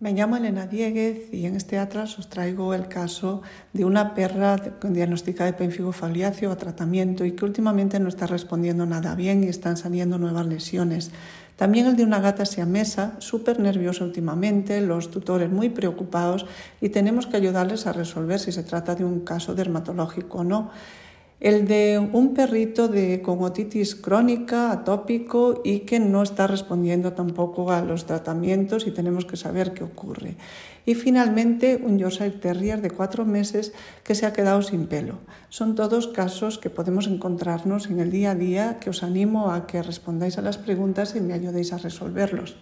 Me llamo Elena Dieguez y en este atlas os traigo el caso de una perra con diagnóstica de pénfigo foliáceo a tratamiento y que últimamente no está respondiendo nada bien y están saliendo nuevas lesiones. También el de una gata siamesa, súper nerviosa últimamente, los tutores muy preocupados y tenemos que ayudarles a resolver si se trata de un caso dermatológico o no el de un perrito de, con otitis crónica, atópico y que no está respondiendo tampoco a los tratamientos y tenemos que saber qué ocurre. Y finalmente un Yorkshire Terrier de cuatro meses que se ha quedado sin pelo. Son todos casos que podemos encontrarnos en el día a día que os animo a que respondáis a las preguntas y me ayudéis a resolverlos.